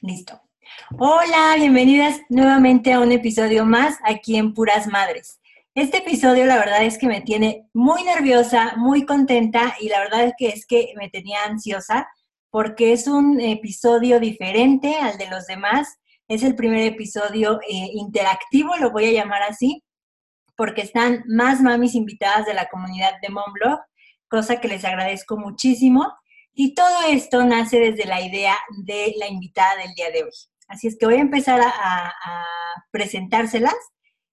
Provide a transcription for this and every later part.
Listo. Hola, bienvenidas nuevamente a un episodio más aquí en Puras Madres. Este episodio la verdad es que me tiene muy nerviosa, muy contenta y la verdad es que es que me tenía ansiosa porque es un episodio diferente al de los demás. Es el primer episodio eh, interactivo, lo voy a llamar así, porque están más mamis invitadas de la comunidad de Monblog, cosa que les agradezco muchísimo. Y todo esto nace desde la idea de la invitada del día de hoy. Así es que voy a empezar a, presentárselas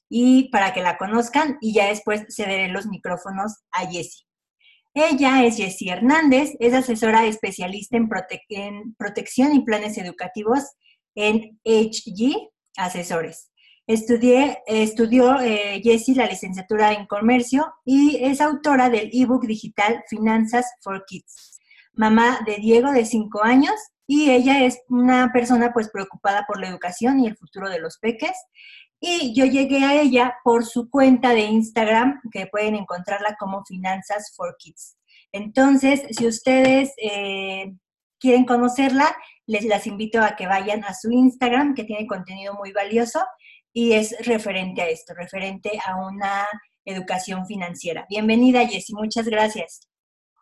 y para que la conozcan y ya después cederé los micrófonos a Jessie. Ella es Jessie Hernández, es asesora especialista en, protección y planes educativos en HG Asesores. Estudié, estudió eh, Jessie la licenciatura en comercio y es autora del ebook digital Finanzas for Kids mamá de Diego de 5 años y ella es una persona pues preocupada por la educación y el futuro de los peques. Y yo llegué a ella por su cuenta de Instagram, que pueden encontrarla como Finanzas for Kids. Entonces, si ustedes eh, quieren conocerla, les las invito a que vayan a su Instagram, que tiene contenido muy valioso y es referente a esto, referente a una educación financiera. Bienvenida, Jessie, muchas gracias.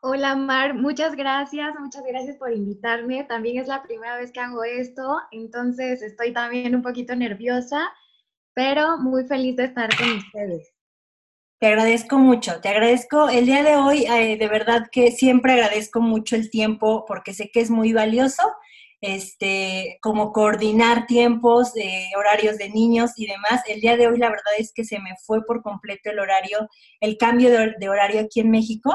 Hola Mar, muchas gracias, muchas gracias por invitarme. También es la primera vez que hago esto, entonces estoy también un poquito nerviosa, pero muy feliz de estar con ustedes. Te agradezco mucho, te agradezco el día de hoy, eh, de verdad que siempre agradezco mucho el tiempo porque sé que es muy valioso, este, como coordinar tiempos, eh, horarios de niños y demás. El día de hoy la verdad es que se me fue por completo el horario, el cambio de horario aquí en México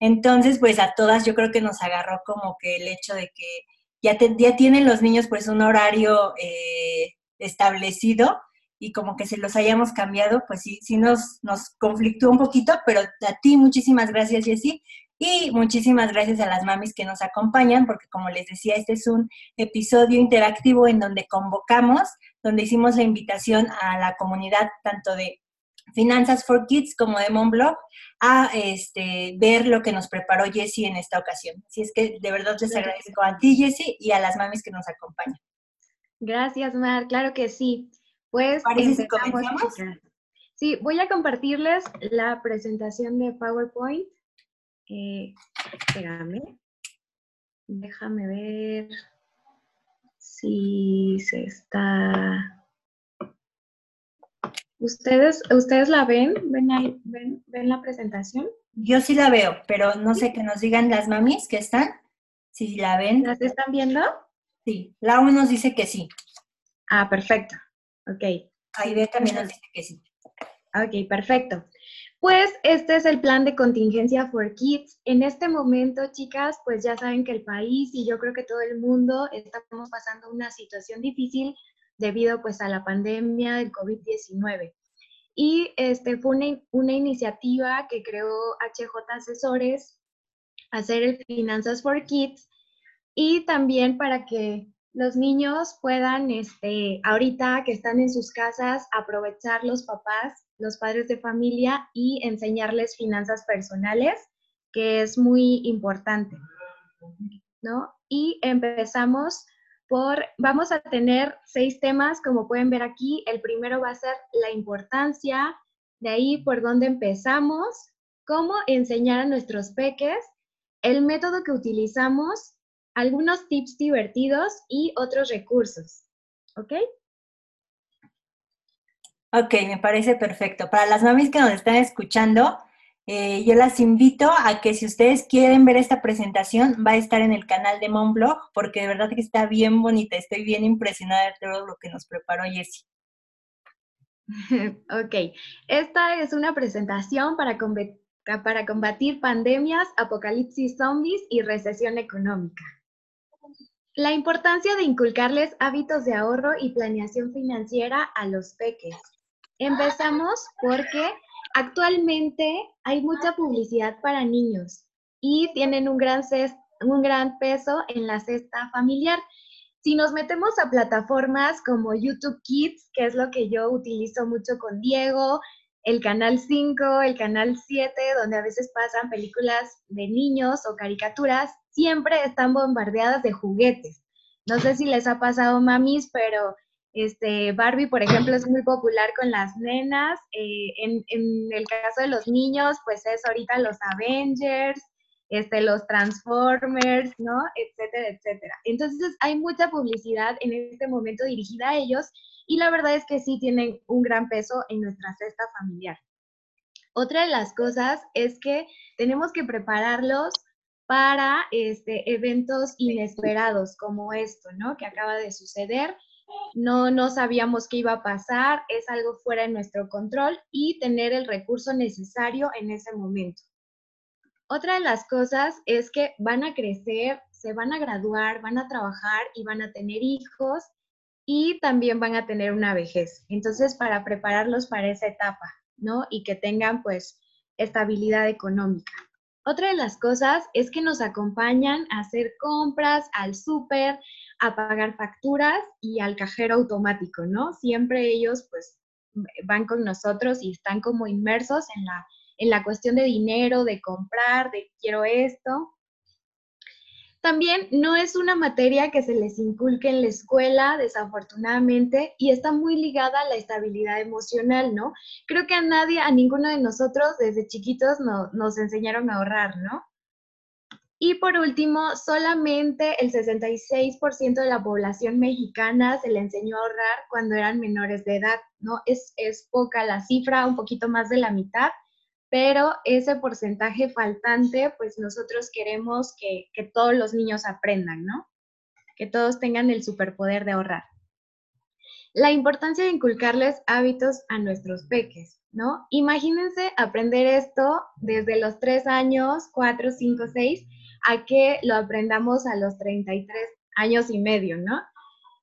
entonces, pues a todas yo creo que nos agarró como que el hecho de que ya, ya tienen los niños pues un horario eh, establecido y como que se los hayamos cambiado, pues sí, sí nos, nos conflictó un poquito, pero a ti muchísimas gracias, Jessy, y muchísimas gracias a las mamis que nos acompañan, porque como les decía, este es un episodio interactivo en donde convocamos, donde hicimos la invitación a la comunidad tanto de Finanzas for Kids como de Monblog a este, ver lo que nos preparó Jessie en esta ocasión. Así es que de verdad les agradezco a ti, Jessie, y a las mamis que nos acompañan. Gracias, Mar. Claro que sí. Pues empezamos. Sí, voy a compartirles la presentación de PowerPoint. Eh, espérame. Déjame ver si se está ¿Ustedes, ¿Ustedes la ven? ¿Ven, ahí, ven, ¿Ven la presentación? Yo sí la veo, pero no sé que nos digan las mamis que están, si la ven. ¿Las están viendo? Sí, la nos dice que sí. Ah, perfecto. Ok. Aide también nos dice que sí. Ok, perfecto. Pues este es el plan de contingencia for kids. En este momento, chicas, pues ya saben que el país y yo creo que todo el mundo estamos pasando una situación difícil debido pues a la pandemia del COVID-19. Y este, fue una, una, iniciativa que creó HJ Asesores, hacer el Finanzas for Kids, y también para que los niños puedan, este, ahorita que están en sus casas, aprovechar los papás, los padres de familia y enseñarles finanzas personales, que es muy importante, ¿no? Y empezamos vamos a tener seis temas, como pueden ver aquí. El primero va a ser la importancia, de ahí por dónde empezamos, cómo enseñar a nuestros peques, el método que utilizamos, algunos tips divertidos y otros recursos. ¿Ok? Ok, me parece perfecto. Para las mamis que nos están escuchando, eh, yo las invito a que si ustedes quieren ver esta presentación, va a estar en el canal de Monblog, porque de verdad que está bien bonita. Estoy bien impresionada de todo lo que nos preparó Jessie. Ok, esta es una presentación para, combatir pandemias, apocalipsis zombies y recesión económica. La importancia de inculcarles hábitos de ahorro y planeación financiera a los peques. Empezamos porque Actualmente hay mucha publicidad para niños y tienen un gran, un gran peso en la cesta familiar. Si nos metemos a plataformas como YouTube Kids, que es lo que yo utilizo mucho con Diego, el canal 5, el canal 7, donde a veces pasan películas de niños o caricaturas, siempre están bombardeadas de juguetes. No sé si les ha pasado, mamis, pero este, Barbie, por ejemplo, es muy popular con las nenas. Eh, en, el caso de los niños, pues es ahorita los Avengers, este, los Transformers, ¿no? Etcétera, etcétera. Entonces hay mucha publicidad en este momento dirigida a ellos y la verdad es que sí tienen un gran peso en nuestra cesta familiar. Otra de las cosas es que tenemos que prepararlos para este, eventos inesperados como esto, ¿no? Que acaba de suceder no, no sabíamos qué iba a pasar, es algo fuera de nuestro control y tener el recurso necesario en ese momento. Otra de las cosas es que van a crecer, se van a graduar, van a trabajar y van a tener hijos y también van a tener una vejez. Entonces, para prepararlos para esa etapa, ¿no? Y que tengan pues estabilidad económica. Otra de las cosas es que nos acompañan a hacer compras al súper, a pagar facturas y al cajero automático, ¿no? Siempre ellos pues van con nosotros y están como inmersos en la, en la cuestión de dinero, de comprar, de quiero esto. También no es una materia que se les inculque en la escuela, desafortunadamente, y está muy ligada a la estabilidad emocional, ¿no? Creo que a nadie, a ninguno de nosotros desde chiquitos nos enseñaron a ahorrar, ¿no? Y por último, solamente el 66% de la población mexicana se le enseñó a ahorrar cuando eran menores de edad, ¿no? Es, es poca la cifra, un poquito más de la mitad, pero ese porcentaje faltante, pues nosotros queremos que, que todos los niños aprendan, ¿no? Que todos tengan el superpoder de ahorrar. La importancia de inculcarles hábitos a nuestros peques, ¿no? Imagínense aprender esto desde los 3 años, 4, 5, 6, a que lo aprendamos a los 33 años y medio, ¿no?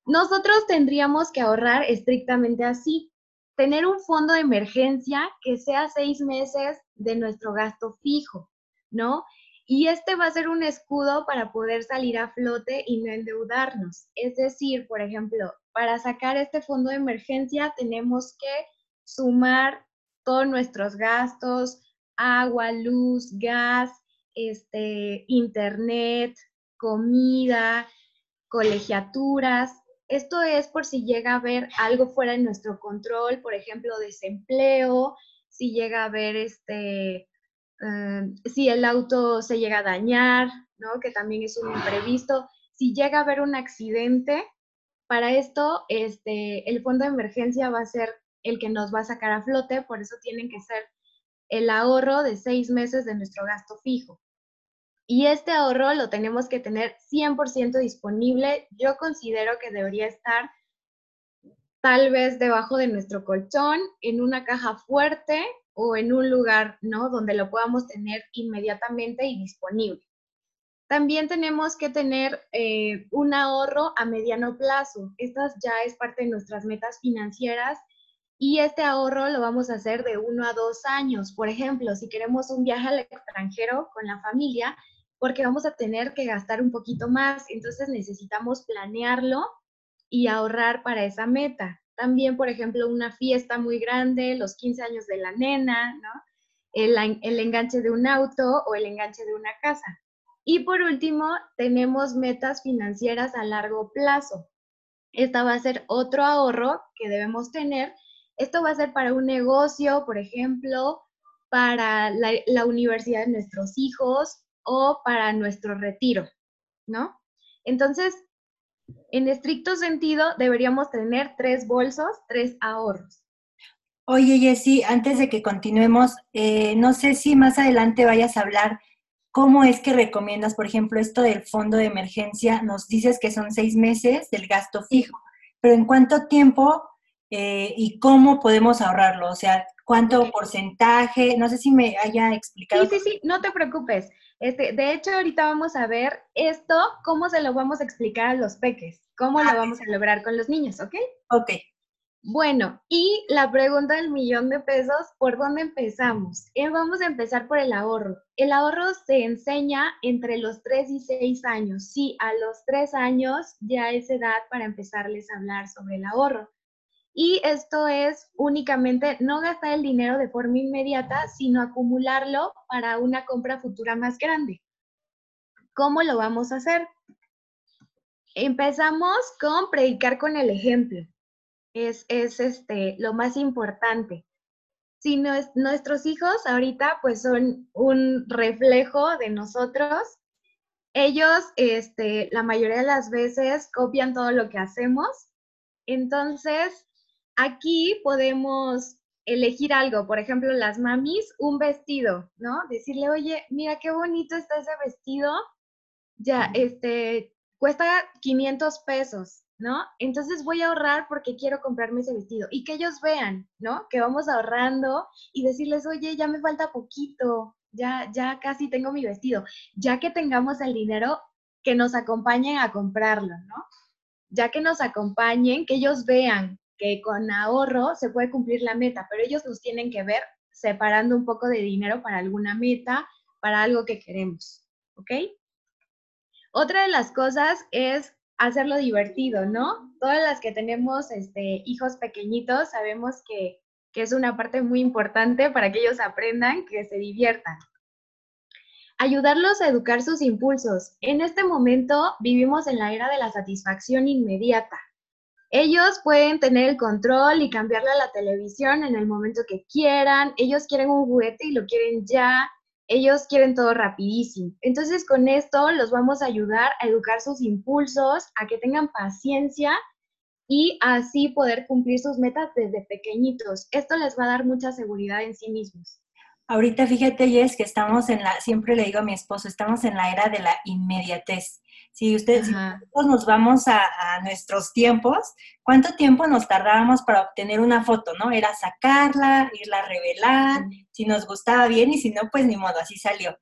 Nosotros tendríamos que ahorrar estrictamente así, tener un fondo de emergencia que sea seis meses de nuestro gasto fijo, ¿no? Y este va a ser un escudo para poder salir a flote y no endeudarnos. Es decir, por ejemplo, para sacar este fondo de emergencia tenemos que sumar todos nuestros gastos, agua, luz, gas, este, internet, comida, colegiaturas. Esto es por si llega a haber algo fuera de nuestro control, por ejemplo, desempleo, si llega a haber este, eh, si el auto se llega a dañar, ¿no? Que también es un imprevisto. Si llega a haber un accidente, para esto este, el fondo de emergencia va a ser el que nos va a sacar a flote, por eso tienen que ser el ahorro de seis meses de nuestro gasto fijo. Y este ahorro lo tenemos que tener 100% disponible. Yo considero que debería estar tal vez debajo de nuestro colchón, en una caja fuerte o en un lugar, ¿no? Donde lo podamos tener inmediatamente y disponible. También tenemos que tener eh, un ahorro a mediano plazo. Estas ya es parte de nuestras metas financieras y este ahorro lo vamos a hacer de uno a dos años. Por ejemplo, si queremos un viaje al extranjero con la familia, porque vamos a tener que gastar un poquito más, entonces necesitamos planearlo y ahorrar para esa meta. También, por ejemplo, una fiesta muy grande, los 15 años de la nena. El, el enganche de un auto o el enganche de una casa. Y por último, tenemos metas financieras a largo plazo. Esta va a ser otro ahorro que debemos tener esto va a ser para un negocio, por ejemplo, para la, universidad de nuestros hijos o para nuestro retiro, ¿no? Entonces, en estricto sentido, deberíamos tener tres bolsos, tres ahorros. Oye, Jessy, antes de que continuemos, eh, no sé si más adelante vayas a hablar cómo es que recomiendas, por ejemplo, esto del fondo de emergencia. Nos dices que son seis meses del gasto fijo, pero ¿en cuánto tiempo eh, y cómo podemos ahorrarlo, o sea, cuánto porcentaje, no sé si me haya explicado. Sí, sí, sí, no te preocupes. Este, de hecho, ahorita vamos a ver esto, cómo se lo vamos a explicar a los peques, cómo lo ah, vamos a lograr con los niños, ¿ok? Ok. Bueno, y la pregunta del millón de pesos, ¿por dónde empezamos? Eh, vamos a empezar por el ahorro. El ahorro se enseña entre los 3 y 6 años. Sí, a los 3 años ya es edad para empezarles a hablar sobre el ahorro. Y esto es únicamente no gastar el dinero de forma inmediata, sino acumularlo para una compra futura más grande. ¿Cómo lo vamos a hacer? Empezamos con predicar con el ejemplo. Es, es este, lo más importante. Si nuestros hijos ahorita pues son un reflejo de nosotros, ellos este, la mayoría de las veces copian todo lo que hacemos. Entonces, aquí podemos elegir algo, por ejemplo, las mamis, un vestido, ¿no? Decirle, oye, mira qué bonito está ese vestido, ya, este, cuesta 500 pesos, ¿no? Entonces voy a ahorrar porque quiero comprarme ese vestido y que ellos vean, ¿no? Que vamos ahorrando y decirles, oye, ya me falta poquito, ya, ya casi tengo mi vestido, ya que tengamos el dinero, que nos acompañen a comprarlo, ¿no? Ya que nos acompañen, que ellos vean que con ahorro se puede cumplir la meta, pero ellos nos tienen que ver separando un poco de dinero para alguna meta, para algo que queremos, ¿ok? Otra de las cosas es hacerlo divertido, ¿no? Todas las que tenemos este, hijos pequeñitos sabemos que, que es una parte muy importante para que ellos aprendan, que se diviertan. Ayudarlos a educar sus impulsos. En este momento vivimos en la era de la satisfacción inmediata. Ellos pueden tener el control y cambiarle a la televisión en el momento que quieran. Ellos quieren un juguete y lo quieren ya. Ellos quieren todo rapidísimo. Entonces con esto los vamos a ayudar a educar sus impulsos, a que tengan paciencia y así poder cumplir sus metas desde pequeñitos. Esto les va a dar mucha seguridad en sí mismos. Ahorita fíjate, Jess, que estamos en la, siempre le digo a mi esposo, estamos en la era de la inmediatez. Si ustedes nos vamos a, nuestros tiempos, ¿cuánto tiempo nos tardábamos para obtener una foto, no? Era sacarla, irla a revelar, si nos gustaba bien y si no, pues ni modo, así salió.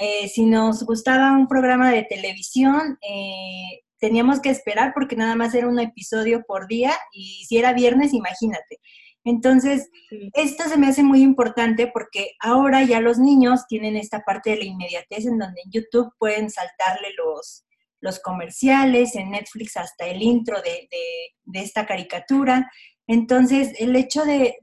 Eh, si nos gustaba un programa de televisión, eh, teníamos que esperar porque nada más era un episodio por día y si era viernes, imagínate. Entonces, esto se me hace muy importante porque ahora ya los niños tienen esta parte de la inmediatez en donde en YouTube pueden saltarle los, los comerciales, en Netflix hasta el intro de, esta caricatura. Entonces, el hecho de,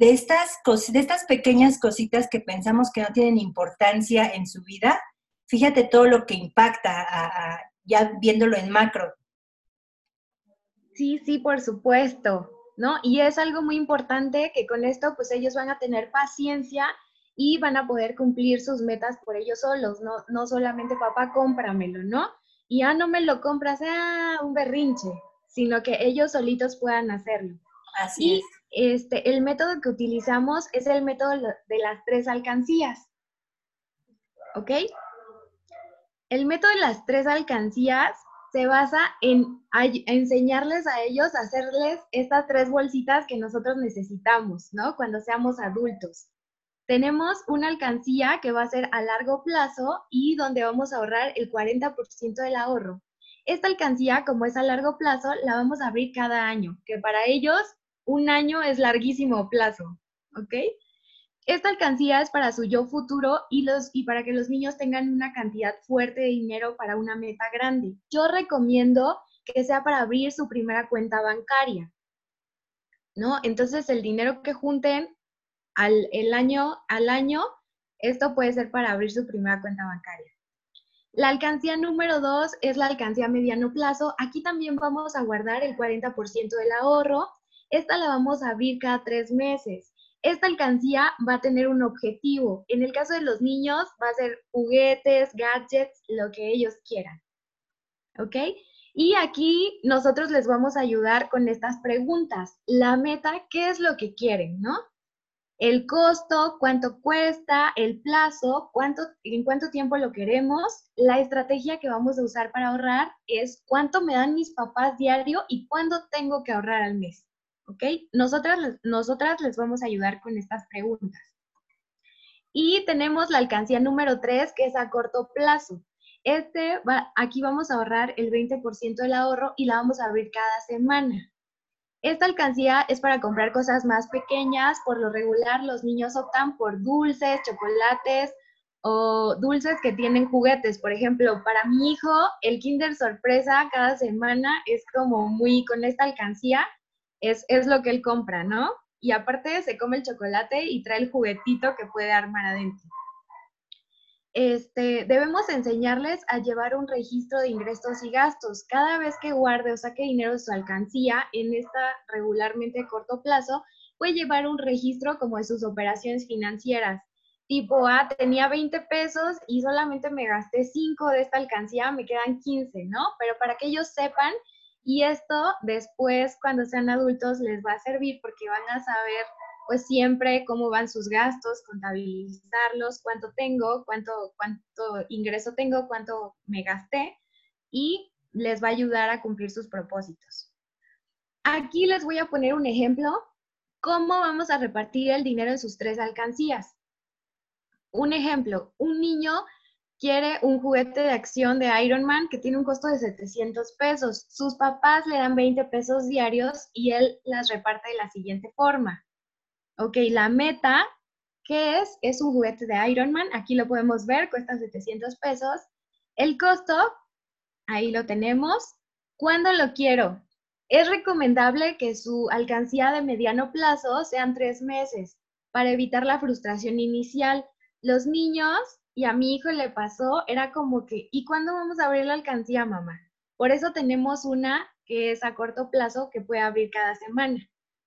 estas de estas pequeñas cositas que pensamos que no tienen importancia en su vida, fíjate todo lo que impacta, ya viéndolo en macro. Sí, sí, por supuesto, ¿no? Y es algo muy importante que con esto, pues ellos van a tener paciencia y van a poder cumplir sus metas por ellos solos, no, no solamente papá, cómpramelo, ¿no? y ya no me lo compras, ah, un berrinche, sino que ellos solitos puedan hacerlo. Así y Este, el método que utilizamos es el método de las tres alcancías. ¿Ok? El método de las tres alcancías se basa en enseñarles a ellos a hacerles estas tres bolsitas que nosotros necesitamos, ¿no? Cuando seamos adultos tenemos una alcancía que va a ser a largo plazo y donde vamos a ahorrar el 40% del ahorro. Esta alcancía, como es a largo plazo, la vamos a abrir cada año, que para ellos un año es larguísimo plazo, ¿ok? Esta alcancía es para su yo futuro y, los, y para que los niños tengan una cantidad fuerte de dinero para una meta grande. Yo recomiendo que sea para abrir su primera cuenta bancaria, ¿no? Entonces el dinero que junten al, el año, al año, esto puede ser para abrir su primera cuenta bancaria. La alcancía número dos es la alcancía a mediano plazo. Aquí también vamos a guardar el 40% del ahorro. Esta la vamos a abrir cada tres meses. Esta alcancía va a tener un objetivo. En el caso de los niños, va a ser juguetes, gadgets, lo que ellos quieran. ¿Ok? Y aquí nosotros les vamos a ayudar con estas preguntas. La meta, ¿qué es lo que quieren? ¿No? el costo, cuánto cuesta, el plazo, cuánto, en cuánto tiempo lo queremos. La estrategia que vamos a usar para ahorrar es cuánto me dan mis papás diario y cuándo tengo que ahorrar al mes. ¿Ok? Nosotras, nosotras les vamos a ayudar con estas preguntas. Y tenemos la alcancía número 3, que es a corto plazo. Este aquí vamos a ahorrar el 20% del ahorro y la vamos a abrir cada semana. Esta alcancía es para comprar cosas más pequeñas. Por lo regular, los niños optan por dulces, chocolates o dulces que tienen juguetes. Por ejemplo, para mi hijo, el Kinder Sorpresa cada semana es como muy con esta alcancía, es, es lo que él compra, ¿no? Y aparte se come el chocolate y trae el juguetito que puede armar adentro. este, debemos enseñarles a llevar un registro de ingresos y gastos. Cada vez que guarde o saque dinero de su alcancía, en esta regularmente corto plazo, puede llevar un registro como de sus operaciones financieras. Tipo, ah, tenía 20 pesos y solamente me gasté 5 de esta alcancía, me quedan 15, ¿no? Pero para que ellos sepan, y esto después, cuando sean adultos, les va a servir porque van a saber pues siempre cómo van sus gastos, contabilizarlos, cuánto tengo, cuánto, cuánto ingreso tengo, cuánto me gasté y les va a ayudar a cumplir sus propósitos. Aquí les voy a poner un ejemplo, cómo vamos a repartir el dinero en sus tres alcancías. Un ejemplo, un niño quiere un juguete de acción de Iron Man que tiene un costo de 700 pesos. Sus papás le dan 20 pesos diarios y él las reparte de la siguiente forma. Ok, la meta, ¿qué es? Es un juguete de Iron Man. Aquí lo podemos ver, cuesta 700 pesos. El costo, ahí lo tenemos. ¿Cuándo lo quiero? Es recomendable que su alcancía de mediano plazo sean tres meses para evitar la frustración inicial. Los niños, y a mi hijo le pasó, era como que, ¿y cuándo vamos a abrir la alcancía, mamá? Por eso tenemos una que es a corto plazo que puede abrir cada semana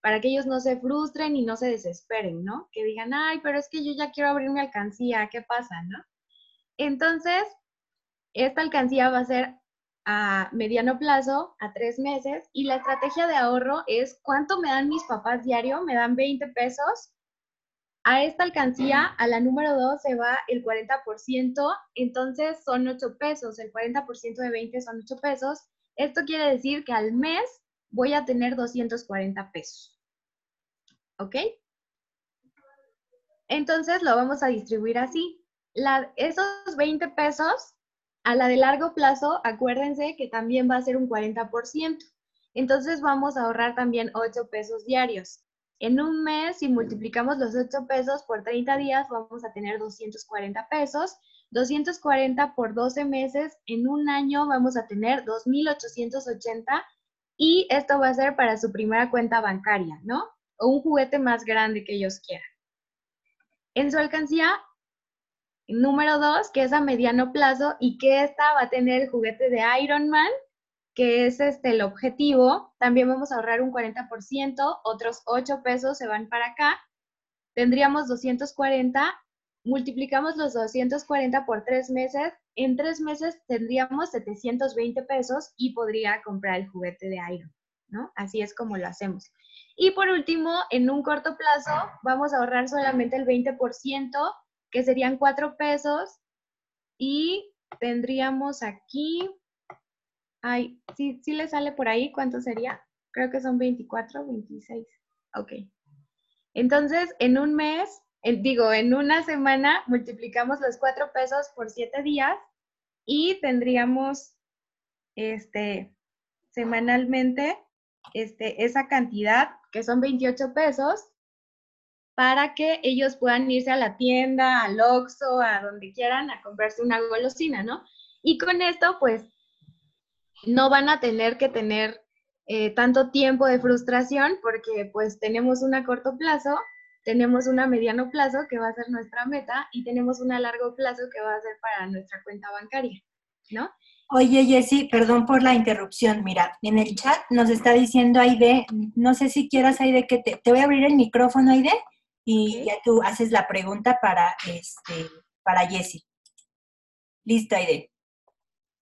para que ellos no se frustren y no se desesperen, ¿no? Que digan, ay, pero es que yo ya quiero abrir mi alcancía, ¿qué pasa, no? Entonces, esta alcancía va a ser a mediano plazo, a tres meses, y la estrategia de ahorro es cuánto me dan mis papás diario, me dan 20 pesos. A esta alcancía, a la número 2, se va el 40%, entonces son 8 pesos, el 40% de 20 son 8 pesos. Esto quiere decir que al mes voy a tener 240 pesos. ¿ok? Entonces lo vamos a distribuir así. esos 20 pesos a la de largo plazo, acuérdense que también va a ser un 40%. Entonces vamos a ahorrar también 8 pesos diarios. En un mes, si multiplicamos los 8 pesos por 30 días, vamos a tener 240 pesos. 240 por 12 meses, en un año vamos a tener 2.880 y esto va a ser para su primera cuenta bancaria, ¿no? o un juguete más grande que ellos quieran. En su alcancía, número dos, que es a mediano plazo y que esta va a tener el juguete de Iron Man, que es este el objetivo. También vamos a ahorrar un 40%, otros 8 pesos se van para acá. Tendríamos 240, multiplicamos los 240 por 3 meses, en 3 meses tendríamos 720 pesos y podría comprar el juguete de Iron, ¿no? Así es como lo hacemos. Y por último, en un corto plazo, vamos a ahorrar solamente el 20%, que serían 4 pesos. Y tendríamos aquí, ay, ¿sí, ¿sí le sale por ahí cuánto sería? Creo que son 24, 26. Ok. Entonces, en un mes, digo, en una semana, multiplicamos los 4 pesos por 7 días y tendríamos, este, semanalmente, este, esa cantidad que son 28 pesos, para que ellos puedan irse a la tienda, al Oxxo, a donde quieran, a comprarse una golosina, ¿no? Y con esto, pues, no van a tener que tener eh, tanto tiempo de frustración porque, pues, tenemos una a corto plazo, tenemos una a mediano plazo que va a ser nuestra meta y tenemos una a largo plazo que va a ser para nuestra cuenta bancaria, ¿no? Oye, Jessy, perdón por la interrupción. Mira, en el chat nos está diciendo Aide, no sé si quieras, Aide, que te, te voy a abrir el micrófono, Aide, y ya tú haces la pregunta para, este, para Jessy. Listo, Aide.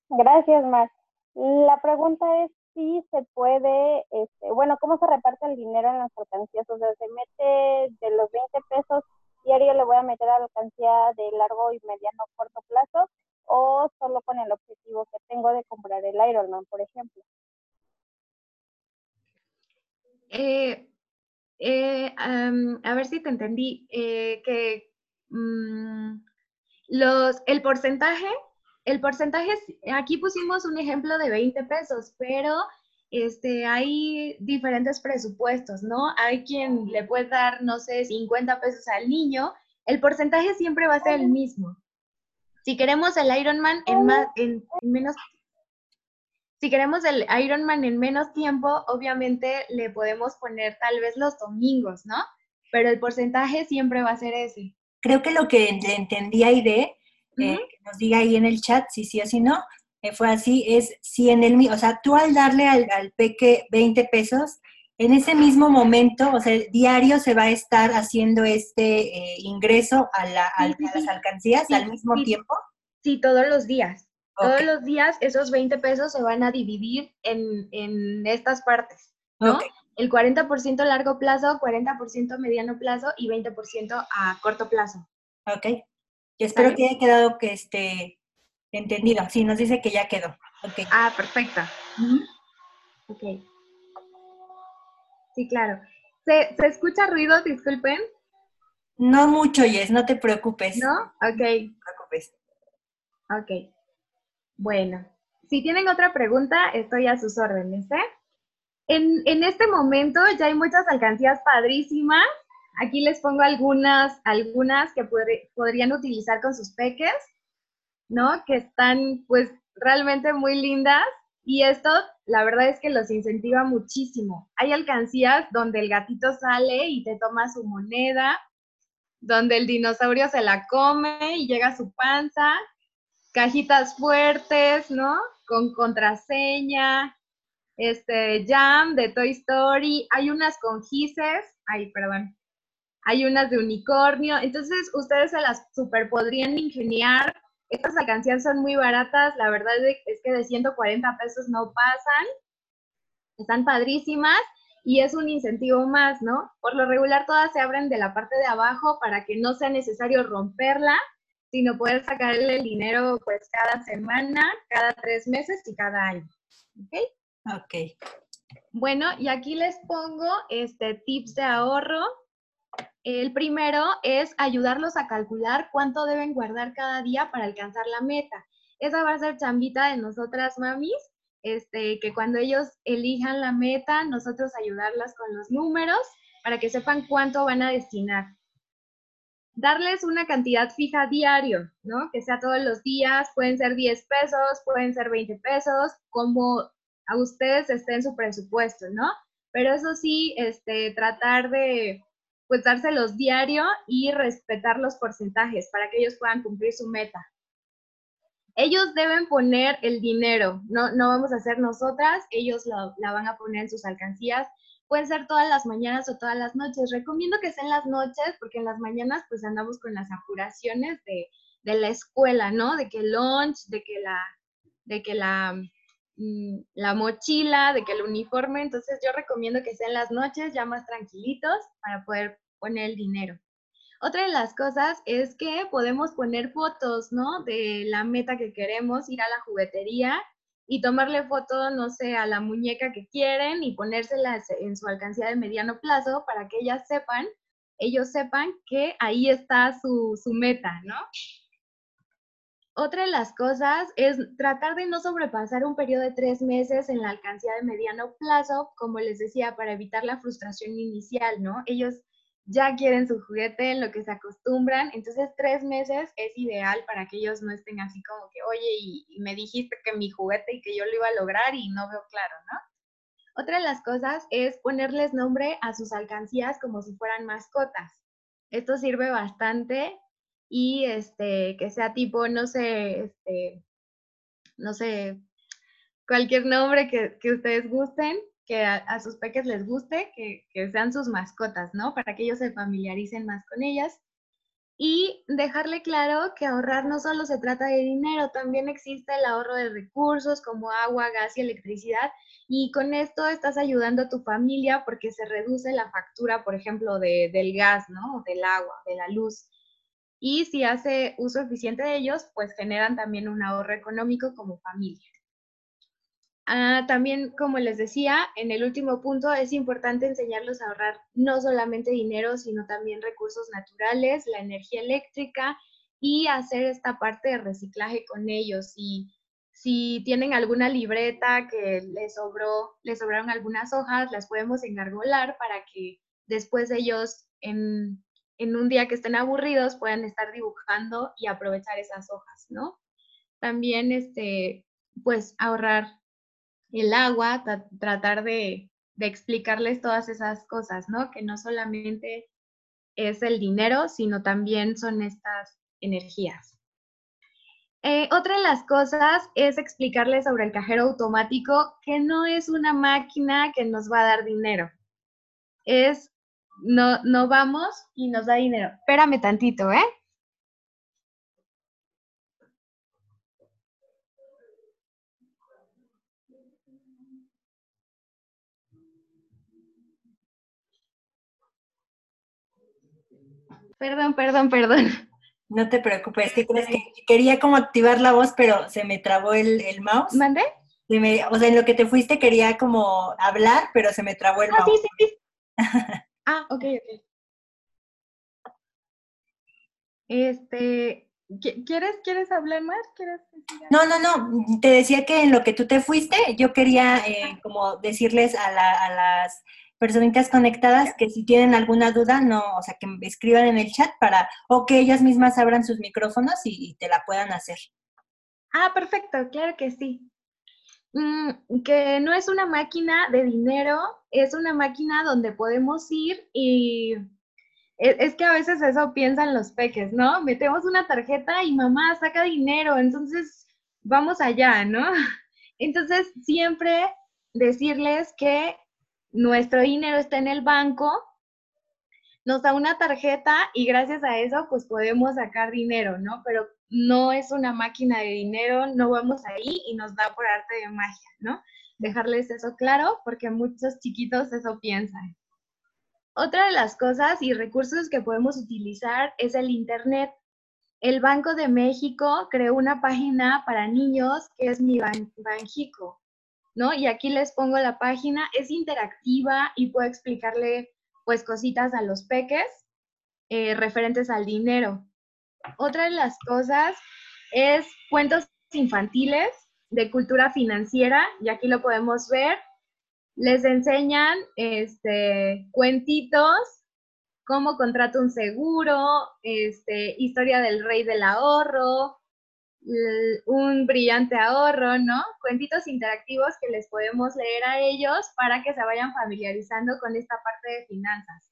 Gracias, Mar. La pregunta es si se puede, este, bueno, ¿cómo se reparte el dinero en las alcancías? O sea, se mete de los 20 pesos diario, le voy a meter a la alcancía de largo y mediano corto plazo, o solo con el objetivo que tengo de comprar el Ironman, por ejemplo. Eh, eh, a ver si te entendí, eh, que mm, los, el porcentaje, el porcentaje, aquí pusimos un ejemplo de 20 pesos, pero este, hay diferentes presupuestos, ¿no? Hay quien le puede dar, no sé, 50 pesos al niño, el porcentaje siempre va a ser el mismo. Si queremos el Ironman en, más, en, menos si queremos el Ironman en menos tiempo, obviamente le podemos poner tal vez los domingos, ¿no? Pero el porcentaje siempre va a ser ese. Creo que lo que le entendí a Aide eh, que nos diga ahí en el chat si sí o si no. Eh, fue así, es si en el, o sea, tú al darle al, al peque 20 pesos, en ese mismo momento, o sea, diario se va a estar haciendo este eh, ingreso a, la, las alcancías al mismo tiempo. Sí, todos los días. Todos los días esos 20 pesos se van a dividir en, estas partes, ¿no? El 40% a largo plazo, 40% a mediano plazo y 20% a corto plazo. Ok. Espero que haya quedado que esté entendido. Sí, nos dice que ya quedó. Okay. Ah, perfecto. Ok. Sí, claro. ¿Se, ¿Se escucha ruido? Disculpen. No mucho, Yes, no te preocupes. ¿No? Ok. No te preocupes. Ok. Bueno, si tienen otra pregunta, estoy a sus órdenes, ¿eh? En, en este momento ya hay muchas alcancías padrísimas. Aquí les pongo algunas, algunas que podrían utilizar con sus peques, ¿no? Que están pues realmente muy lindas. Y esto, la verdad es que los incentiva muchísimo. Hay alcancías donde el gatito sale y te toma su moneda, donde el dinosaurio se la come y llega a su panza, cajitas fuertes, ¿no? Con contraseña, este, Jam de Toy Story, hay unas con gises, ay, perdón, hay unas de unicornio, entonces ustedes se las super podrían ingeniar estas alcancías son muy baratas, la verdad es que de 140 pesos no pasan. Están padrísimas y es un incentivo más, ¿no? Por lo regular todas se abren de la parte de abajo para que no sea necesario romperla, sino poder sacarle el dinero pues cada semana, cada tres meses y cada año. ¿Ok? Ok. Bueno, y aquí les pongo este tips de ahorro el primero es ayudarlos a calcular cuánto deben guardar cada día para alcanzar la meta. Esa va a ser chambita de nosotras mamis, este, que cuando ellos elijan la meta, nosotros ayudarlas con los números para que sepan cuánto van a destinar. Darles una cantidad fija diario, ¿no? Que sea todos los días, pueden ser 10 pesos, pueden ser 20 pesos, como a ustedes esté en su presupuesto, ¿no? Pero eso sí, este, tratar de pues dárselos diario y respetar los porcentajes para que ellos puedan cumplir su meta. Ellos deben poner el dinero, no, no vamos a hacer nosotras, ellos la van a poner en sus alcancías. Pueden ser todas las mañanas o todas las noches. Recomiendo que sean las noches porque en las mañanas pues andamos con las apuraciones de, de la escuela, ¿no? De que el lunch, de que la, de que la, la mochila, de que el uniforme. Entonces yo recomiendo que sean las noches ya más tranquilitos para poder poner el dinero. Otra de las cosas es que podemos poner fotos, ¿no? De la meta que queremos, ir a la juguetería y tomarle foto, no sé, a la muñeca que quieren y ponérsela en su alcancía de mediano plazo para que ellas sepan, ellos sepan que ahí está su, su meta, ¿no? Otra de las cosas es tratar de no sobrepasar un periodo de tres meses en la alcancía de mediano plazo, como les decía, para evitar la frustración inicial, ¿no? Ellos ya quieren su juguete, en lo que se acostumbran. Entonces, tres meses es ideal para que ellos no estén así como que, oye, y, me dijiste que mi juguete y que yo lo iba a lograr y no veo claro, ¿no? Otra de las cosas es ponerles nombre a sus alcancías como si fueran mascotas. Esto sirve bastante y este, que sea tipo, no sé, este, no sé, cualquier nombre que, que ustedes gusten que a, sus peques les guste, que, sean sus mascotas, ¿no? Para que ellos se familiaricen más con ellas. Y dejarle claro que ahorrar no solo se trata de dinero, también existe el ahorro de recursos como agua, gas y electricidad. Y con esto estás ayudando a tu familia porque se reduce la factura, por ejemplo, del gas, ¿no? Del agua, de la luz. Y si hace uso eficiente de ellos, pues generan también un ahorro económico como familia. Ah, también, como les decía, en el último punto es importante enseñarlos a ahorrar no solamente dinero, sino también recursos naturales, la energía eléctrica y hacer esta parte de reciclaje con ellos. Y si tienen alguna libreta que les sobró, les sobraron algunas hojas, las podemos engargolar para que después ellos en, en un día que estén aburridos puedan estar dibujando y aprovechar esas hojas, ¿no? También, este, pues ahorrar el agua, tratar de, explicarles todas esas cosas, ¿no? Que no solamente es el dinero, sino también son estas energías. Eh, otra de las cosas es explicarles sobre el cajero automático que no es una máquina que nos va a dar dinero. Es, no, no vamos y nos da dinero. Espérame tantito, ¿eh? Perdón, perdón, perdón. No te preocupes, que quería como activar la voz, pero se me trabó el, el mouse. ¿Mande? o sea, en lo que te fuiste quería como hablar, pero se me trabó el ah, mouse. Sí, sí, sí. ah, ok, ok. Este, ¿quieres, ¿quieres hablar más? no, no, no. Te decía que en lo que tú te fuiste, yo quería eh, como decirles a, la, a las personitas conectadas que si tienen alguna duda, no, o sea, que me escriban en el chat para, o que ellas mismas abran sus micrófonos y, te la puedan hacer. Ah, perfecto, claro que sí. Mm, que no es una máquina de dinero, es una máquina donde podemos ir y es, es, que a veces eso piensan los peques, ¿no? Metemos una tarjeta y mamá saca dinero, entonces vamos allá, ¿no? Entonces siempre decirles que nuestro dinero está en el banco, nos da una tarjeta y gracias a eso pues podemos sacar dinero, ¿no? Pero no es una máquina de dinero, no vamos ahí y nos da por arte de magia, ¿no? Dejarles eso claro porque muchos chiquitos eso piensan. Otra de las cosas y recursos que podemos utilizar es el Internet. El Banco de México creó una página para niños que es Mi Banjico. ¿no? Y aquí les pongo la página, es interactiva y puedo explicarle pues cositas a los peques eh, referentes al dinero. Otra de las cosas es cuentos infantiles de cultura financiera, y aquí lo podemos ver. Les enseñan este, cuentitos, cómo contrato un seguro, este, historia del rey del ahorro, un brillante ahorro, ¿no? Cuentitos interactivos que les podemos leer a ellos para que se vayan familiarizando con esta parte de finanzas.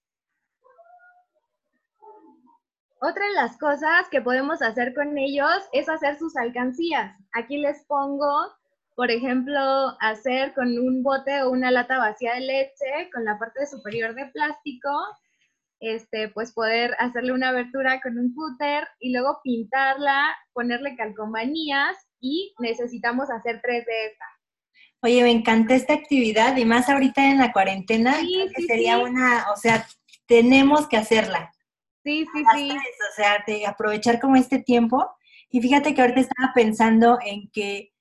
Otra de las cosas que podemos hacer con ellos es hacer sus alcancías. Aquí les pongo, por ejemplo, hacer con un bote o una lata vacía de leche con la parte superior de plástico este, pues poder hacerle una abertura con un cúter y luego pintarla, ponerle calcomanías y necesitamos hacer tres de estas. Oye, me encanta esta actividad y más ahorita en la cuarentena, que sería una, o sea, tenemos que hacerla. Sí, sí, sí. o sea, de aprovechar como este tiempo. Y fíjate que ahorita estaba pensando en que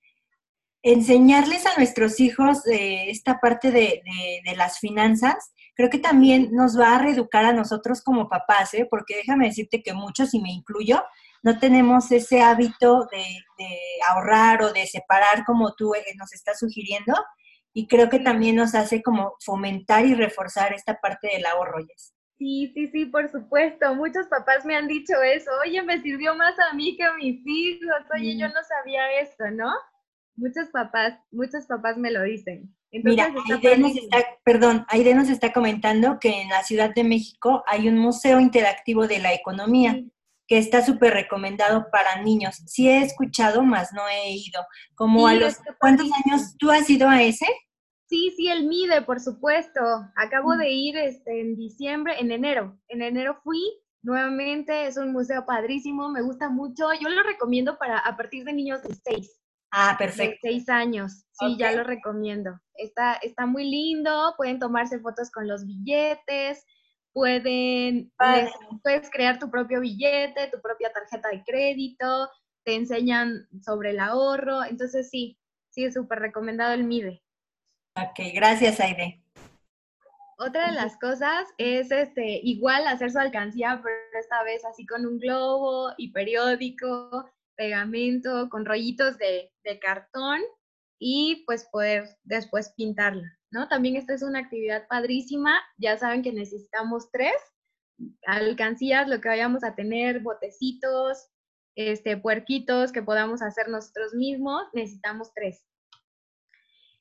enseñarles a nuestros hijos eh, esta parte de, de, las finanzas creo que también nos va a reeducar a nosotros como papás, ¿eh? porque déjame decirte que muchos, y me incluyo, no tenemos ese hábito de, ahorrar o de separar como tú eh, nos estás sugiriendo, y creo que también nos hace como fomentar y reforzar esta parte del ahorro, Yes. Sí, sí, sí, por supuesto. Muchos papás me han dicho eso. Oye, me sirvió más a mí que a mis hijos. Oye, yo no sabía esto, ¿no? Muchos papás, muchos papás me lo dicen. Mira, Aide nos está, perdón, Aide nos está comentando que en la Ciudad de México hay un museo interactivo de la economía que está súper recomendado para niños. Sí he escuchado, más no he ido. Como a los, ¿cuántos años tú has ido a ese? Sí, sí, el MIDE, por supuesto. Acabo mm. de ir este, en diciembre, en enero. En enero fui nuevamente, es un museo padrísimo, me gusta mucho. Yo lo recomiendo para a partir de niños de seis. Ah, perfecto. De seis años. Sí, ya lo recomiendo. Está, está muy lindo, pueden tomarse fotos con los billetes, pueden, puedes crear tu propio billete, tu propia tarjeta de crédito, te enseñan sobre el ahorro. Entonces sí, sí, es súper recomendado el MIDE. Ok, gracias, Aide. Otra de las cosas es este, igual hacer su alcancía, pero esta vez así con un globo y periódico pegamento, con rollitos de, cartón y pues poder después pintarla, ¿no? También esta es una actividad padrísima, ya saben que necesitamos tres alcancías, lo que vayamos a tener, botecitos, este, puerquitos que podamos hacer nosotros mismos, necesitamos tres.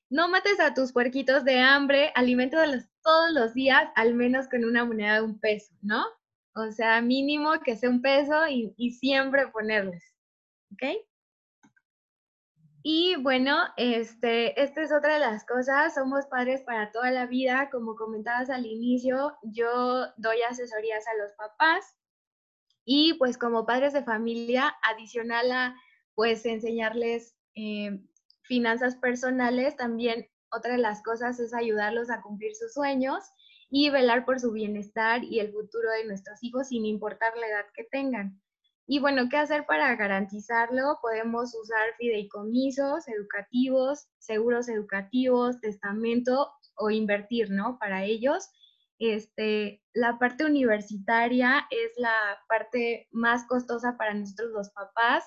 No mates a tus puerquitos de hambre, alimentos todos los días, al menos con una moneda de un peso, ¿no? O sea, mínimo que sea un peso y, y siempre ponerles. ¿ok? Y bueno, este, esta es otra de las cosas, somos padres para toda la vida, como comentabas al inicio, yo doy asesorías a los papás y pues como padres de familia, adicional a pues enseñarles eh, finanzas personales, también otra de las cosas es ayudarlos a cumplir sus sueños y velar por su bienestar y el futuro de nuestros hijos sin importar la edad que tengan. Y bueno, ¿qué hacer para garantizarlo? Podemos usar fideicomisos educativos, seguros educativos, testamento o invertir, ¿no? Para ellos. Este, la parte universitaria es la parte más costosa para nosotros los papás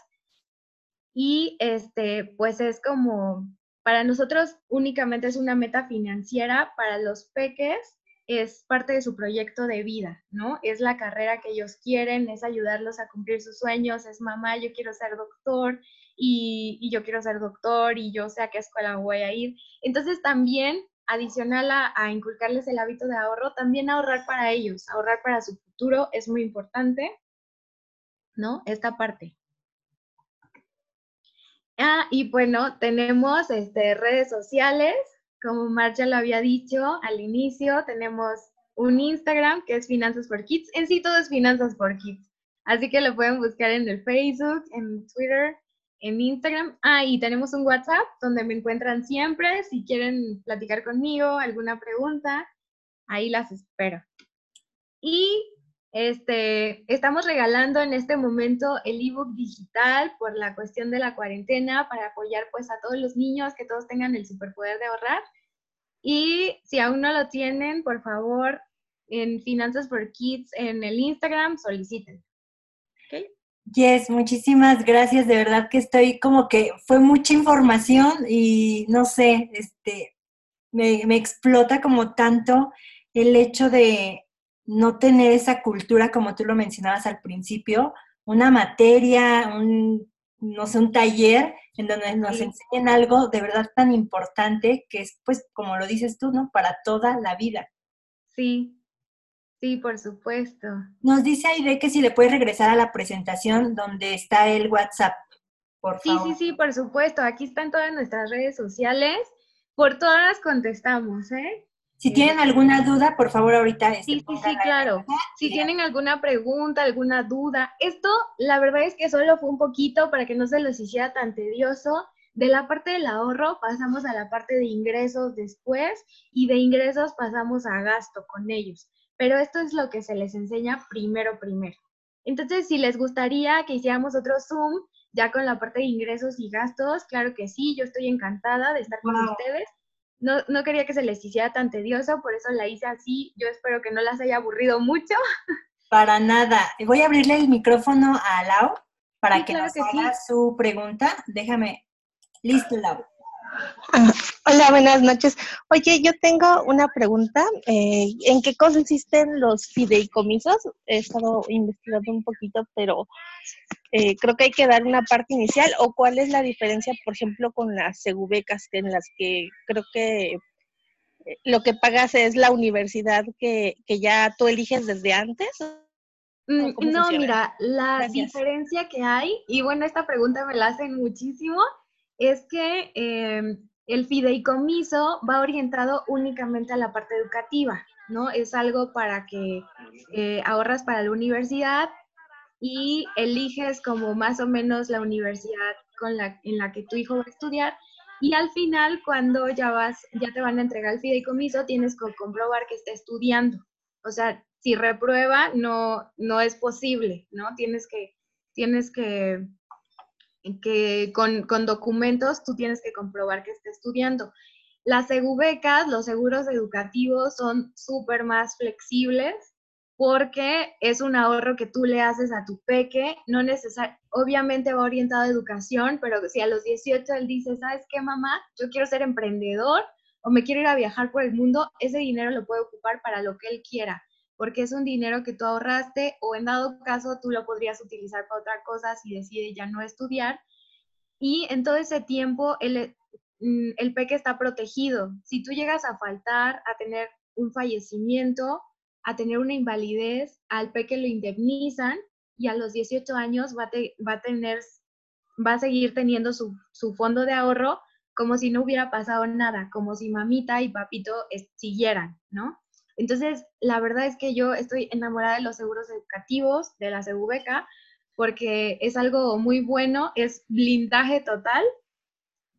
y este, pues es como, para nosotros únicamente es una meta financiera, para los peques es parte de su proyecto de vida, ¿no? Es la carrera que ellos quieren, es ayudarlos a cumplir sus sueños, es mamá, yo quiero ser doctor y, yo quiero ser doctor y yo sé a qué escuela voy a ir. Entonces también, adicional a, a inculcarles el hábito de ahorro, también ahorrar para ellos, ahorrar para su futuro es muy importante, ¿no? Esta parte. Ah, y bueno, tenemos este, redes sociales, como Marcia lo había dicho al inicio, tenemos un Instagram que es Finanzas for Kids. En sí todo es Finanzas for Kids. Así que lo pueden buscar en el Facebook, en Twitter, en Instagram. Ah, y tenemos un WhatsApp donde me encuentran siempre. Si quieren platicar conmigo, alguna pregunta, ahí las espero. Y este, estamos regalando en este momento el ebook digital por la cuestión de la cuarentena para apoyar pues a todos los niños, que todos tengan el superpoder de ahorrar. Y si aún no lo tienen, por favor, en Finanzas for Kids en el Instagram, soliciten. ¿Okay? Yes, muchísimas gracias. De verdad que estoy como que fue mucha información y no sé, este, me, me explota como tanto el hecho de no tener esa cultura, como tú lo mencionabas al principio, una materia, un, no sé, un taller en donde nos enseñen algo de verdad tan importante que es, pues, como lo dices tú, ¿no? Para toda la vida. Sí, sí, por supuesto. Nos dice Aide que si le puedes regresar a la presentación donde está el WhatsApp, por favor. Sí, sí, sí, por supuesto. Aquí están todas nuestras redes sociales. Por todas contestamos, ¿eh? Si tienen alguna duda, por favor, ahorita. Este, sí, sí, sí, claro. Si tienen alguna pregunta, alguna duda. Esto, la verdad es que solo fue un poquito para que no se los hiciera tan tedioso. De la parte del ahorro pasamos a la parte de ingresos después y de ingresos pasamos a gasto con ellos. Pero esto es lo que se les enseña primero, primero. Entonces, si les gustaría que hiciéramos otro Zoom ya con la parte de ingresos y gastos, claro que sí, yo estoy encantada de estar con ustedes no, no quería que se les hiciera tan tedioso, por eso la hice así. Yo espero que no las haya aburrido mucho. Para nada. Voy a abrirle el micrófono a Lau para que nos haga su pregunta. Déjame. Listo, Lau. Ah, hola, buenas noches. Oye, yo tengo una pregunta. Eh, ¿En qué consisten los fideicomisos? He estado investigando un poquito, pero eh, creo que hay que dar una parte inicial. ¿O cuál es la diferencia, por ejemplo, con las segubecas, en las que creo que eh, lo que pagas es la universidad que, que ya tú eliges desde antes? Mm, no, mira, la diferencia que hay, y bueno, esta pregunta me la hacen muchísimo, es que em, el fideicomiso va orientado únicamente a la parte educativa, ¿no? Es algo para que eh, ahorras para la universidad y eliges como más o menos la universidad con la, en la que tu hijo va a estudiar y al final cuando ya vas, ya te van a entregar el fideicomiso, tienes que comprobar que está estudiando. O sea, si reprueba, no, no es posible, ¿no? Tienes que, tienes que que con, documentos tú tienes que comprobar que esté estudiando. Las becas, los seguros educativos, son súper más flexibles porque es un ahorro que tú le haces a tu peque, no necesariamente, obviamente va orientado a educación, pero si a los 18 él dice, ¿sabes qué, mamá? Yo quiero ser emprendedor o me quiero ir a viajar por el mundo, ese dinero lo puede ocupar para lo que él quiera porque es un dinero que tú ahorraste o en dado caso tú lo podrías utilizar para otra cosa si decide ya no estudiar. Y en todo ese tiempo el, mm, el peque está protegido. Si tú llegas a faltar, a tener un fallecimiento, a tener una invalidez, al peque lo indemnizan y a los 18 años va, va a tener va a seguir teniendo su, su fondo de ahorro como si no hubiera pasado nada, como si mamita y papito siguieran, ¿no? Entonces, la verdad es que yo estoy enamorada de los seguros educativos, de la Segubeca, porque es algo muy bueno, es blindaje total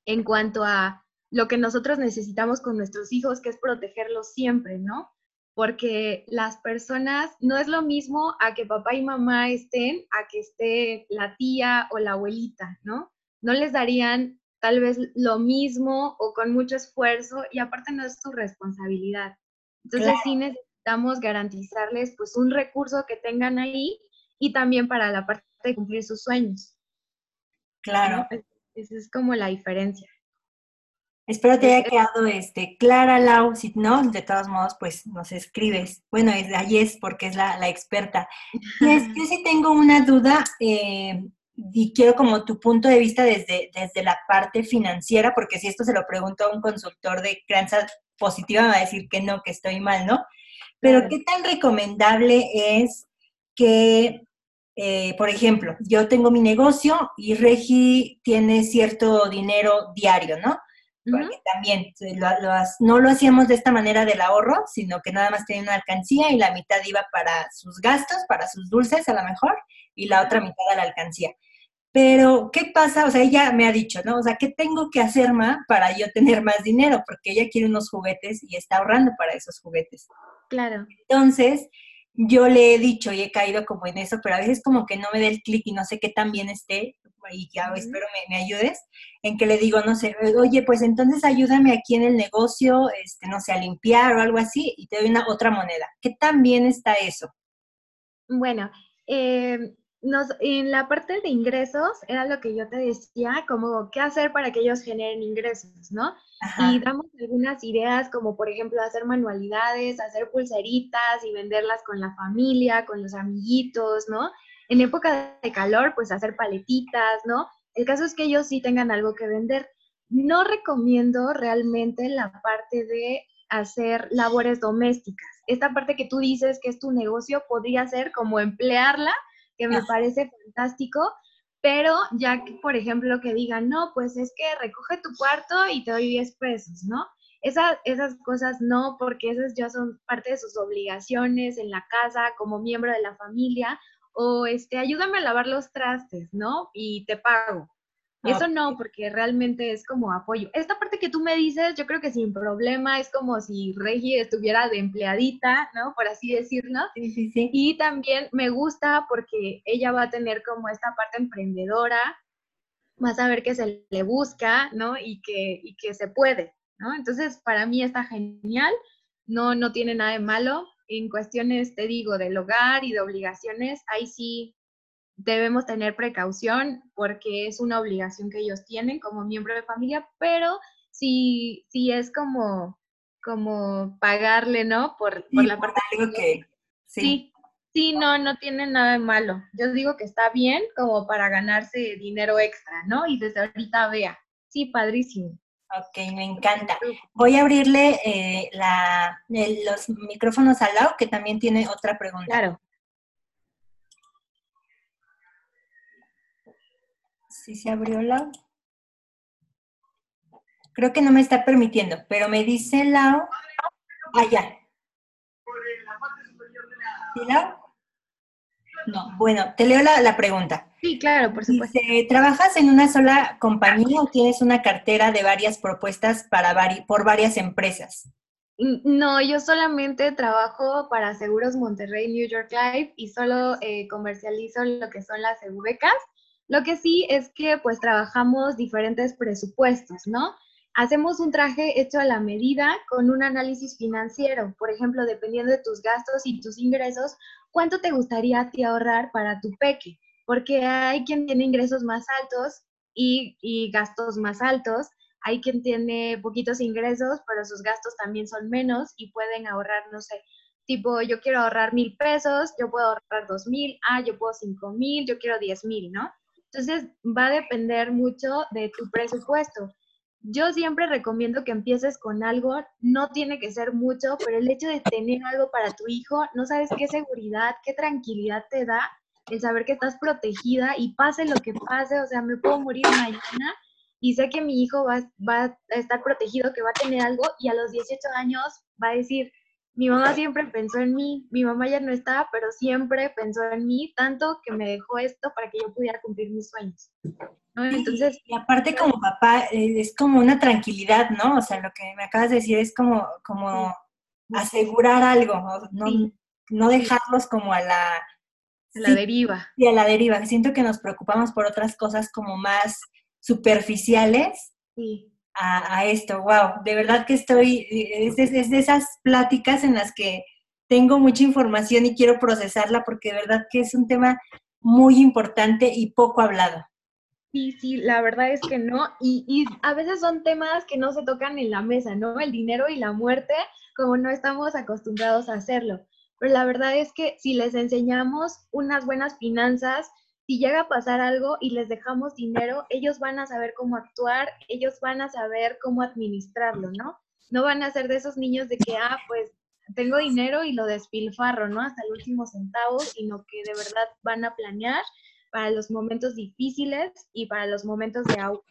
en cuanto a lo que nosotros necesitamos con nuestros hijos, que es protegerlos siempre, ¿no? Porque las personas, no es lo mismo a que papá y mamá estén, a que esté la tía o la abuelita, ¿no? No les darían tal vez lo mismo o con mucho esfuerzo y aparte no es su responsabilidad. Entonces sí necesitamos garantizarles pues un recurso que tengan ahí y también para la parte de cumplir sus sueños. Claro. Esa es como la diferencia. Espero te haya quedado este, clara, Lau. Si no, de todos modos, pues nos escribes. Bueno, es es porque es la, experta. yo sí tengo una duda eh, y quiero como tu punto de vista desde, desde la parte financiera, porque si esto se lo pregunto a un consultor de crianza positiva, me va a decir que no, que estoy mal, ¿no? Pero ¿qué tan recomendable es que, eh, por ejemplo, yo tengo mi negocio y Regi tiene cierto dinero diario, ¿no? Porque también no lo hacíamos de esta manera del ahorro, sino que nada más tenía una alcancía y la mitad iba para sus gastos, para sus dulces a lo mejor, y la otra mitad a la alcancía. Pero, ¿qué pasa? O sea, ella me ha dicho, ¿no? O sea, ¿qué tengo que hacer, más para yo tener más dinero? Porque ella quiere unos juguetes y está ahorrando para esos juguetes. Claro. Entonces, yo le he dicho y he caído como en eso, pero a veces como que no me dé el clic y no sé qué tan bien esté, y ya espero me, me, ayudes, en que le digo, no sé, oye, pues entonces ayúdame aquí en el negocio, este, no sé, a limpiar o algo así, y te doy una otra moneda. ¿Qué tan bien está eso? Bueno, eh, nos, en la parte de ingresos era lo que yo te decía, como qué hacer para que ellos generen ingresos, ¿no? Y damos algunas ideas como por ejemplo hacer manualidades, hacer pulseritas y venderlas con la familia, con los amiguitos, ¿no? En época de calor, pues hacer paletitas, ¿no? El caso es que ellos sí tengan algo que vender. No recomiendo realmente la parte de hacer labores domésticas. Esta parte que tú dices que es tu negocio podría ser como emplearla que me parece fantástico, pero ya que, por ejemplo, que digan, no, pues es que recoge tu cuarto y te doy 10 pesos, ¿no? Esa, esas cosas no, porque esas ya son parte de sus obligaciones en la casa, como miembro de la familia, o este, ayúdame a lavar los trastes, ¿no? Y te pago. Eso no, porque realmente es como apoyo. Esta parte que tú me dices, yo creo que sin problema es como si Regi estuviera de empleadita, ¿no? Por así decirlo. Sí, sí, sí. Y también me gusta porque ella va a tener como esta parte emprendedora, va a saber que se le busca, ¿no? Y que, y que se puede, ¿no? Entonces, para mí está genial, no, no tiene nada de malo. En cuestiones, te digo, del hogar y de obligaciones, ahí sí debemos tener precaución porque es una obligación que ellos tienen como miembro de familia, pero si, si es como, como pagarle, ¿no? Por, la parte que... Sí. sí. no, no tiene nada de malo. Yo digo que está bien como para ganarse dinero extra, ¿no? Y desde ahorita vea. Sí, padrísimo. Ok, me encanta. Voy a abrirle eh, la, los micrófonos al lado, que también tiene otra pregunta. Claro. Sí se abrió la. Creo que no me está permitiendo, pero me dice Lau. Allá. Ah, ¿Sí, Lau? No, bueno, te leo la, pregunta. Sí, claro, por supuesto. ¿Trabajas en una sola compañía o tienes una cartera de varias propuestas para por varias empresas? No, yo solamente trabajo para Seguros Monterrey New York Life y solo eh, comercializo lo que son las becas lo que sí es que pues trabajamos diferentes presupuestos, ¿no? Hacemos un traje hecho a la medida con un análisis financiero. Por ejemplo, dependiendo de tus gastos y tus ingresos, ¿cuánto te gustaría a ti ahorrar para tu peque? Porque hay quien tiene ingresos más altos y, y gastos más altos. Hay quien tiene poquitos ingresos, pero sus gastos también son menos y pueden ahorrar, no sé, tipo, yo quiero ahorrar mil pesos, yo puedo ahorrar dos mil, ah, yo puedo cinco mil, yo quiero diez mil, ¿no? Entonces, va a depender mucho de tu presupuesto. Yo siempre recomiendo que empieces con algo, no tiene que ser mucho, pero el hecho de tener algo para tu hijo, no sabes qué seguridad, qué tranquilidad te da el saber que estás protegida y pase lo que pase, o sea, me puedo morir mañana y sé que mi hijo va, va a estar protegido, que va a tener algo y a los 18 años va a decir, mi mamá siempre pensó en mí, mi mamá ya no está, pero siempre pensó en mí, tanto que me dejó esto para que yo pudiera cumplir mis sueños. Entonces, y aparte como papá, eh, es como una tranquilidad, ¿no? O sea, lo que me acabas de decir es como, como asegurar algo, no, no dejarlos como a la... A la deriva. Sí, a la deriva. Siento que nos preocupamos por otras cosas como más superficiales. Sí a, esto. Wow, de verdad que estoy, es, es, de esas pláticas en las que tengo mucha información y quiero procesarla porque de verdad que es un tema muy importante y poco hablado. Sí, sí, la verdad es que no. Y, y, a veces son temas que no se tocan en la mesa, ¿no? El dinero y la muerte, como no estamos acostumbrados a hacerlo. Pero la verdad es que si les enseñamos unas buenas finanzas, si llega a pasar algo y les dejamos dinero, ellos van a saber cómo actuar, ellos van a saber cómo administrarlo, ¿no? No van a ser de esos niños de que, ah, pues tengo dinero y lo despilfarro, ¿no? Hasta el último centavo, sino que de verdad van a planear para los momentos difíciles y para los momentos de auge.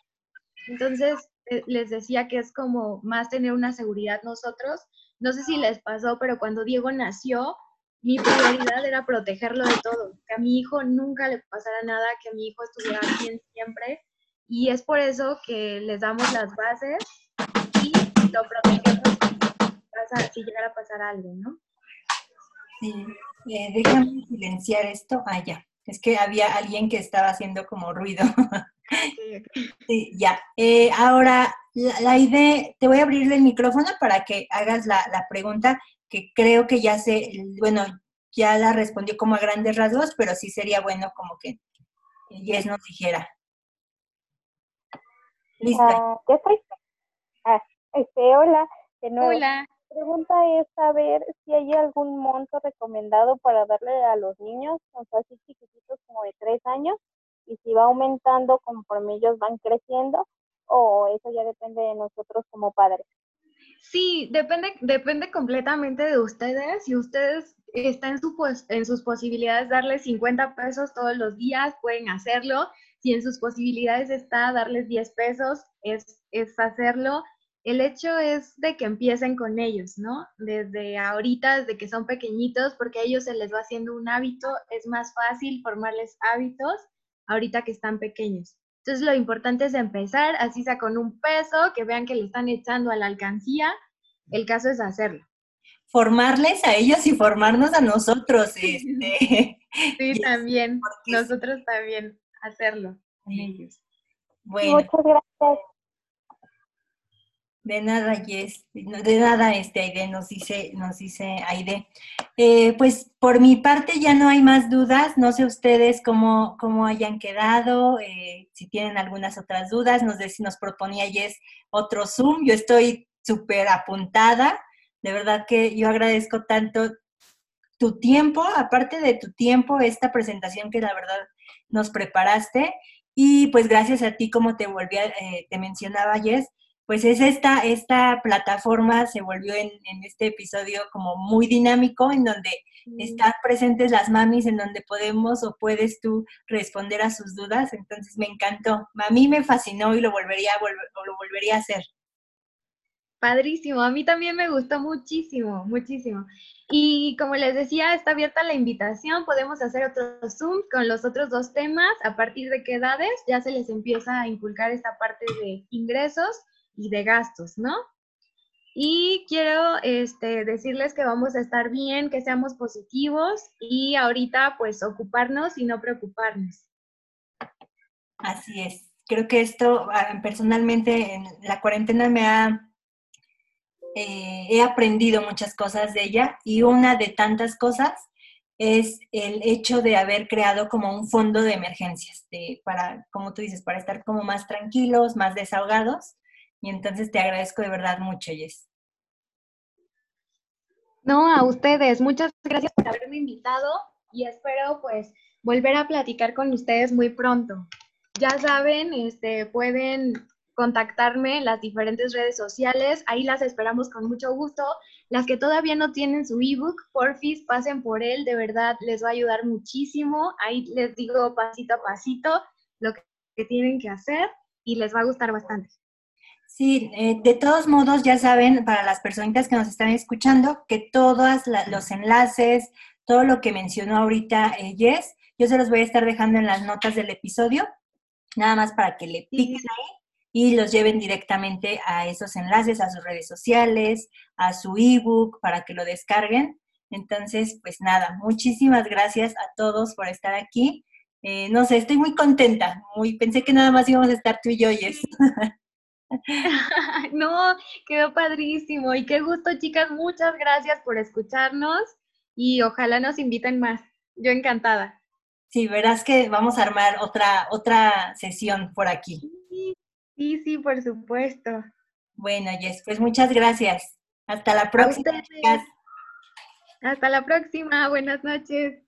Entonces, eh, les decía que es como más tener una seguridad nosotros. No sé si les pasó, pero cuando Diego nació, mi prioridad era protegerlo de todo, que a mi hijo nunca le pasara nada, que a mi hijo estuviera bien siempre. Y es por eso que les damos las bases y lo protegemos si, llegara a pasar algo, ¿no? Sí, eh, déjame silenciar esto. Ah, ya. Es que había alguien que estaba haciendo como ruido. sí, ya. Eh, ahora, la, idea, te voy a abrirle el micrófono para que hagas la, la pregunta que creo que ya se, bueno, ya la respondió como a grandes rasgos, pero sí sería bueno como que Jess nos dijera. Listo. Ah, ¿Ya estoy? Ah, este, hola, de nuevo. Hola. La pregunta es saber si hay algún monto recomendado para darle a los niños, o sea, así chiquititos como de tres años, y si va aumentando conforme ellos van creciendo, o eso ya depende de nosotros como padres. Sí, depende, depende completamente de ustedes. Si ustedes están en, su, en sus posibilidades darles 50 pesos todos los días, pueden hacerlo. Si en sus posibilidades está darles 10 pesos, es, es hacerlo. El hecho es de que empiecen con ellos, ¿no? Desde ahorita, desde que son pequeñitos, porque a ellos se les va haciendo un hábito, es más fácil formarles hábitos ahorita que están pequeños. Entonces lo importante es empezar, así sea con un peso, que vean que le están echando a la alcancía, el caso es hacerlo. Formarles a ellos y formarnos a nosotros. Este. Sí, también, nosotros también hacerlo con ellos. Bueno. Muchas gracias. De nada, Yes. De nada, este, Aide, nos dice, nos dice Aide. Eh, pues por mi parte ya no hay más dudas. No sé ustedes cómo, cómo hayan quedado, eh, si tienen algunas otras dudas. Nos, nos proponía Yes otro Zoom. Yo estoy súper apuntada. De verdad que yo agradezco tanto tu tiempo, aparte de tu tiempo, esta presentación que la verdad nos preparaste. Y pues gracias a ti, como te volví eh, te mencionaba, Yes, pues es esta, esta plataforma se volvió en, este episodio como muy dinámico, en donde están presentes las mamis, en donde podemos o puedes tú responder a sus dudas. Entonces me encantó. A mí me fascinó y lo volvería, lo volvería a hacer. Padrísimo, a mí también me gustó muchísimo, muchísimo. Y como les decía, está abierta la invitación, podemos hacer otro Zoom con los otros dos temas, a partir de qué edades ya se les empieza a inculcar esta parte de ingresos y de gastos, ¿no? Y quiero este, decirles que vamos a estar bien, que seamos positivos y ahorita pues ocuparnos y no preocuparnos. Así es. Creo que esto ah, personalmente en la cuarentena me ha... Eh, he aprendido muchas cosas de ella y una de tantas cosas es el hecho de haber creado como un fondo de emergencias, de, para, como tú dices, para estar como más tranquilos, más desahogados y entonces te agradezco de verdad mucho, Jess. No, a ustedes. Muchas gracias por haberme invitado y espero pues volver a platicar con ustedes muy pronto. Ya saben, este, pueden contactarme en las diferentes redes sociales. Ahí las esperamos con mucho gusto. Las que todavía no tienen su ebook, porfis, pasen por él. De verdad, les va a ayudar muchísimo. Ahí les digo pasito a pasito lo que tienen que hacer y les va a gustar bastante. Sí, eh, de todos modos, ya saben, para las personitas que nos están escuchando, que todos los enlaces, todo lo que mencionó ahorita eh, Jess, yo se los voy a estar dejando en las notas del episodio, nada más para que le piquen ahí y los lleven directamente a esos enlaces, a sus redes sociales, a su ebook, para que lo descarguen. Entonces, pues nada, muchísimas gracias a todos por estar aquí. Eh, no sé, estoy muy contenta. Muy, pensé que nada más íbamos a estar tú y yo, Jess. no, quedó padrísimo. Y qué gusto, chicas. Muchas gracias por escucharnos y ojalá nos inviten más. Yo encantada. Sí, verás que vamos a armar otra, otra sesión por aquí. Sí, sí, por supuesto. Bueno, Jess, pues muchas gracias. Hasta la próxima. Hasta la próxima. Buenas noches.